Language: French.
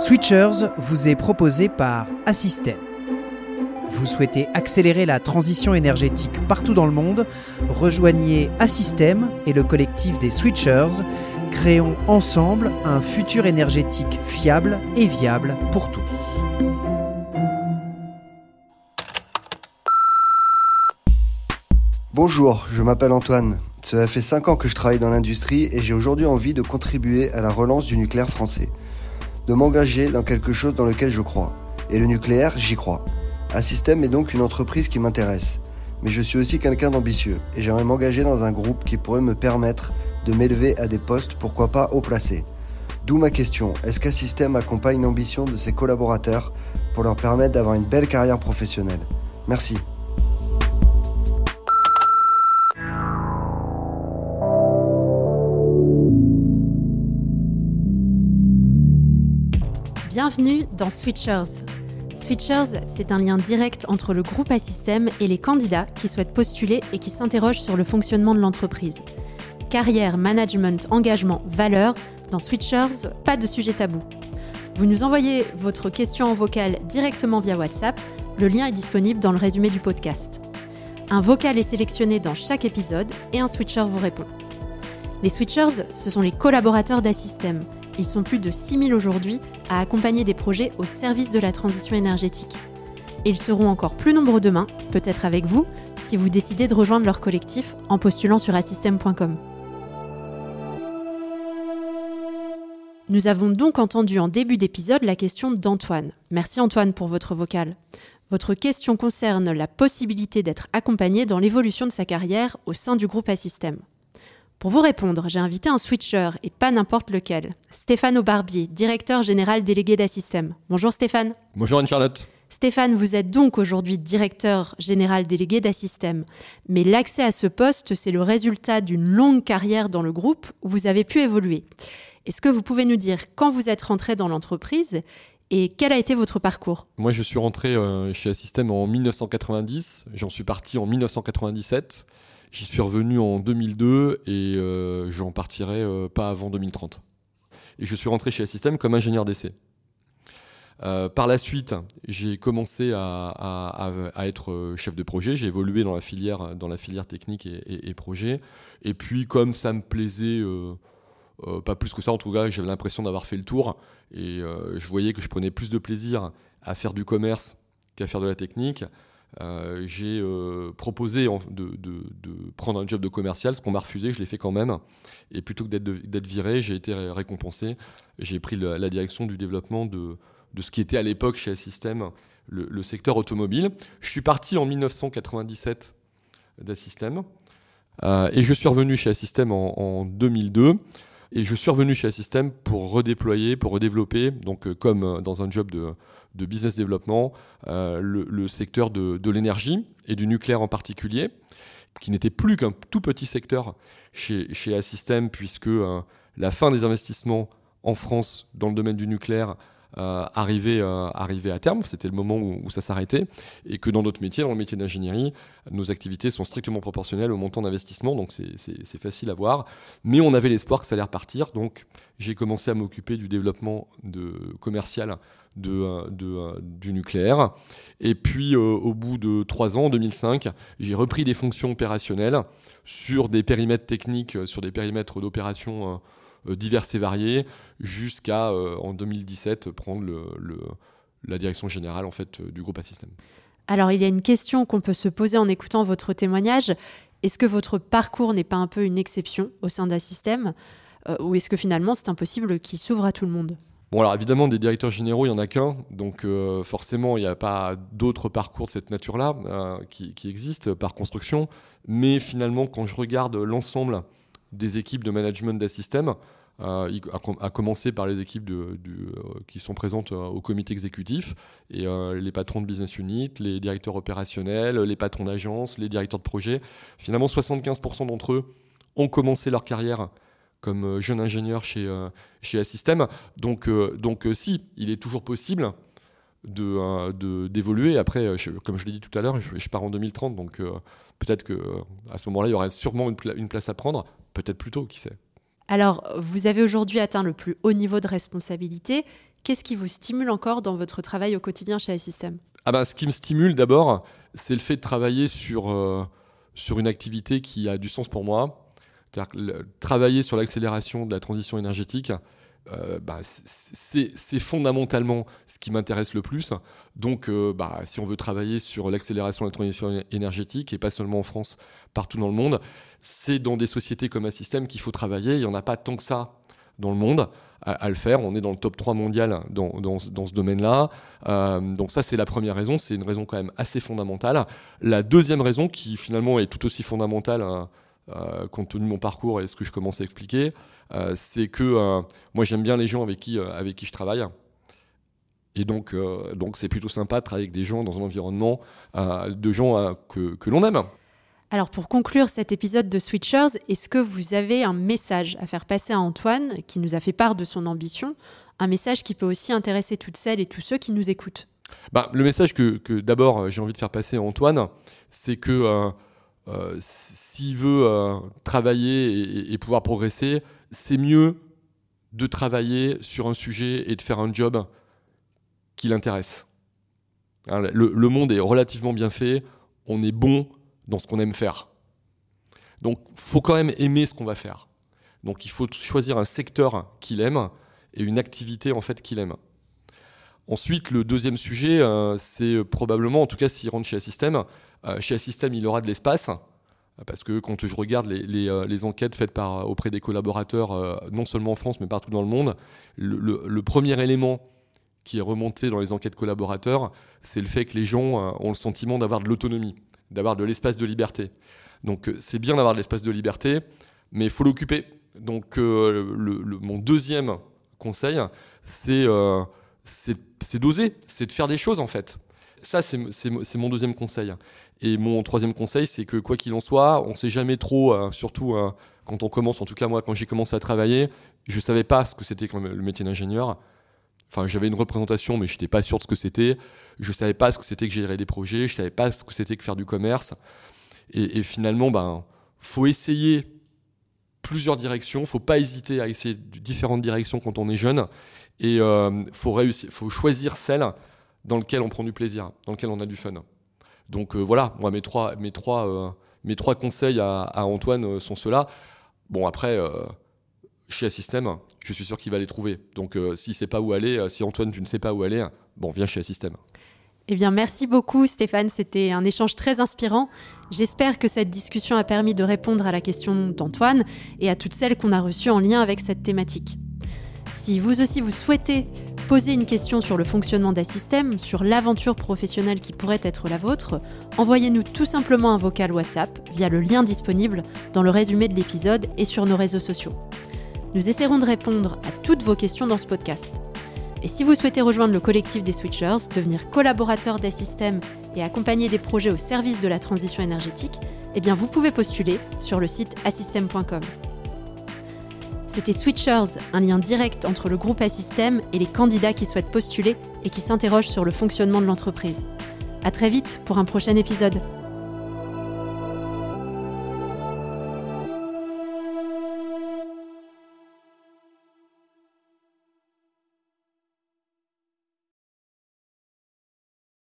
Switchers vous est proposé par Assystem. Vous souhaitez accélérer la transition énergétique partout dans le monde? Rejoignez Assystem et le collectif des Switchers. Créons ensemble un futur énergétique fiable et viable pour tous. Bonjour, je m'appelle Antoine. Cela fait 5 ans que je travaille dans l'industrie et j'ai aujourd'hui envie de contribuer à la relance du nucléaire français. De m'engager dans quelque chose dans lequel je crois. Et le nucléaire, j'y crois. Assystem est donc une entreprise qui m'intéresse. Mais je suis aussi quelqu'un d'ambitieux et j'aimerais m'engager dans un groupe qui pourrait me permettre de m'élever à des postes, pourquoi pas haut placés. D'où ma question, est-ce qu'Assystem accompagne l'ambition de ses collaborateurs pour leur permettre d'avoir une belle carrière professionnelle? Merci. Bienvenue dans Switchers. Switchers, c'est un lien direct entre le groupe Assystem et les candidats qui souhaitent postuler et qui s'interrogent sur le fonctionnement de l'entreprise. Carrière, management, engagement, valeur, dans Switchers, pas de sujet tabou. Vous nous envoyez votre question en vocal directement via WhatsApp, le lien est disponible dans le résumé du podcast. Un vocal est sélectionné dans chaque épisode et un switcher vous répond. Les switchers, ce sont les collaborateurs d'Assystem ils sont plus de 6000 aujourd'hui à accompagner des projets au service de la transition énergétique. Ils seront encore plus nombreux demain, peut-être avec vous, si vous décidez de rejoindre leur collectif en postulant sur assystem.com. Nous avons donc entendu en début d'épisode la question d'Antoine. Merci Antoine pour votre vocal. Votre question concerne la possibilité d'être accompagné dans l'évolution de sa carrière au sein du groupe Assystem. Pour vous répondre, j'ai invité un switcher et pas n'importe lequel. Stéphane Aubarbier, directeur général délégué d'Assystem. Bonjour Stéphane. Bonjour Anne-Charlotte. Stéphane, vous êtes donc aujourd'hui directeur général délégué d'Assystem. Mais l'accès à ce poste, c'est le résultat d'une longue carrière dans le groupe où vous avez pu évoluer. Est-ce que vous pouvez nous dire quand vous êtes rentré dans l'entreprise et quel a été votre parcours? Moi, je suis rentré euh, chez Assystem en 1990. J'en suis parti en 1997. J'y suis revenu en 2002 et euh, j'en partirai euh, pas avant 2030. Et je suis rentré chez Assystem comme ingénieur d'essai. Euh, par la suite, j'ai commencé à, être chef de projet. J'ai évolué dans la filière, dans la filière technique et, et, projet. Et puis, comme ça me plaisait, pas plus que ça, en tout cas, j'avais l'impression d'avoir fait le tour. Et je voyais que je prenais plus de plaisir à faire du commerce qu'à faire de la technique. Euh, j'ai euh, proposé de, prendre un job de commercial, ce qu'on m'a refusé, je l'ai fait quand même. Et plutôt que d'être viré, j'ai été récompensé. J'ai pris la, direction du développement de, ce qui était à l'époque chez Assystem le, secteur automobile. Je suis parti en 1997 d'Assystem euh, et je suis revenu chez Assystem en, en 2002. Et je suis revenu chez Assystem pour redéployer, pour redévelopper, donc euh, comme euh, dans un job de, business développement, euh, le, secteur de, l'énergie et du nucléaire en particulier, qui n'était plus qu'un tout petit secteur chez, chez Assystem, puisque la fin des investissements en France dans le domaine du nucléaire arriver, euh, arriver à terme, c'était le moment où, ça s'arrêtait, et que dans d'autres métiers, dans le métier d'ingénierie, nos activités sont strictement proportionnelles au montant d'investissement, donc c'est facile à voir. Mais on avait l'espoir que ça allait repartir, donc j'ai commencé à m'occuper du développement commercial euh, du nucléaire. Et puis, au bout de trois ans, en 2005, j'ai repris des fonctions opérationnelles sur des périmètres techniques, sur des périmètres d'opération euh, divers et variés, jusqu'à euh, en 2017 prendre le, la direction générale en fait euh, du groupe Assystem. Alors il y a une question qu'on peut se poser en écoutant votre témoignage. Est-ce que votre parcours n'est pas un peu une exception au sein d'Assystem ou est-ce que finalement c'est impossible qu'il s'ouvre à tout le monde? Bon, alors évidemment, des directeurs généraux, il n'y en a qu'un, donc forcément, il n'y a pas d'autres parcours de cette nature-là qui, qui, existent par construction. Mais finalement, quand je regarde l'ensemble des équipes de management d'Assystem, euh, à, commencer par les équipes euh, qui sont présentes euh, au comité exécutif, et les patrons de business unit, les directeurs opérationnels, les patrons d'agence, les directeurs de projet. Finalement, 75% d'entre eux ont commencé leur carrière comme jeune ingénieur chez, chez Assystem. Donc, donc si, il est toujours possible de, d'évoluer. Après, comme je l'ai dit tout à l'heure, je, pars en 2030, donc peut-être qu'à ce moment-là, il y aurait sûrement une, une place à prendre, peut-être plus tôt, qui sait. Alors, vous avez aujourd'hui atteint le plus haut niveau de responsabilité. qu'est-ce qui vous stimule encore dans votre travail au quotidien chez Assystem ah ben, Ce qui me stimule d'abord, c'est le fait de travailler sur, euh, sur une activité qui a du sens pour moi. C'est-à-dire travailler sur l'accélération de la transition énergétique, euh, bah, c'est fondamentalement ce qui m'intéresse le plus. Donc, euh, bah, si on veut travailler sur l'accélération de la transition énergétique, et pas seulement en France, partout dans le monde, c'est dans des sociétés comme Assystem qu'il faut travailler. Il n'y en a pas tant que ça dans le monde à, le faire. On est dans le top 3 mondial dans, dans, ce domaine-là. Euh, donc ça, c'est la première raison. C'est une raison quand même assez fondamentale. La deuxième raison, qui finalement est tout aussi fondamentale, hein, euh, compte tenu de mon parcours et ce que je commence à expliquer, euh, c'est que euh, moi j'aime bien les gens avec qui, avec qui je travaille. Et donc, donc c'est plutôt sympa de travailler avec des gens dans un environnement de gens que, que l'on aime. Alors pour conclure cet épisode de Switchers, est-ce que vous avez un message à faire passer à Antoine qui nous a fait part de son ambition, un message qui peut aussi intéresser toutes celles et tous ceux qui nous écoutent? Bah, Le message que, que d'abord j'ai envie de faire passer à Antoine, c'est que euh, s'il veut euh, travailler et, pouvoir progresser, c'est mieux de travailler sur un sujet et de faire un job qui l'intéresse. Hein, le, monde est relativement bien fait, on est bon dans ce qu'on aime faire. Donc, faut quand même aimer ce qu'on va faire. Donc, il faut choisir un secteur qu'il aime et une activité en fait qu'il aime. Ensuite, le deuxième sujet, euh, c'est probablement, en tout cas s'il rentre chez Assystem, euh, chez Assystem, il aura de l'espace. Parce que quand je regarde les, euh, enquêtes faites par, auprès des collaborateurs, non seulement en France, mais partout dans le monde, le, premier élément qui est remonté dans les enquêtes collaborateurs, c'est le fait que les gens ont le sentiment d'avoir de l'autonomie, d'avoir de l'espace de liberté. Donc c'est bien d'avoir de l'espace de liberté, mais il faut l'occuper. Donc mon deuxième conseil, c'est d'oser, c'est de faire des choses en fait. Ça, c'est mon deuxième conseil. Et mon troisième conseil, c'est que quoi qu'il en soit, on ne sait jamais trop, euh, surtout euh, quand on commence, en tout cas moi, quand j'ai commencé à travailler, je ne savais pas ce que c'était le métier d'ingénieur. Enfin, j'avais une représentation, mais je n'étais pas sûr de ce que c'était. Je ne savais pas ce que c'était que gérer des projets, je ne savais pas ce que c'était que faire du commerce. Et, finalement, ben, faut essayer plusieurs directions, faut pas hésiter à essayer différentes directions quand on est jeune. Et il euh, faut, faut choisir celle dans laquelle on prend du plaisir, dans laquelle on a du fun. Donc euh, voilà, euh, mes trois conseils à, Antoine sont ceux-là. Bon après, chez Assystem, je suis sûr qu'il va les trouver. Donc si c'est pas où aller, si Antoine tu ne sais pas où aller, bon viens chez Assystem. Eh bien, merci beaucoup Stéphane, c'était un échange très inspirant. J'espère que cette discussion a permis de répondre à la question d'Antoine et à toutes celles qu'on a reçues en lien avec cette thématique. Si vous aussi vous souhaitez poser une question sur le fonctionnement d'un sur l'aventure professionnelle qui pourrait être la vôtre, envoyez-nous tout simplement un vocal WhatsApp via le lien disponible dans le résumé de l'épisode et sur nos réseaux sociaux. Nous essaierons de répondre à toutes vos questions dans ce podcast. Et si vous souhaitez rejoindre le collectif des Switchers, devenir collaborateur d'Assystem et accompagner des projets au service de la transition énergétique, eh vous pouvez postuler sur le site assystem.com. C'était Switchers, un lien direct entre le groupe Assystem et les candidats qui souhaitent postuler et qui s'interrogent sur le fonctionnement de l'entreprise. À très vite pour un prochain épisode.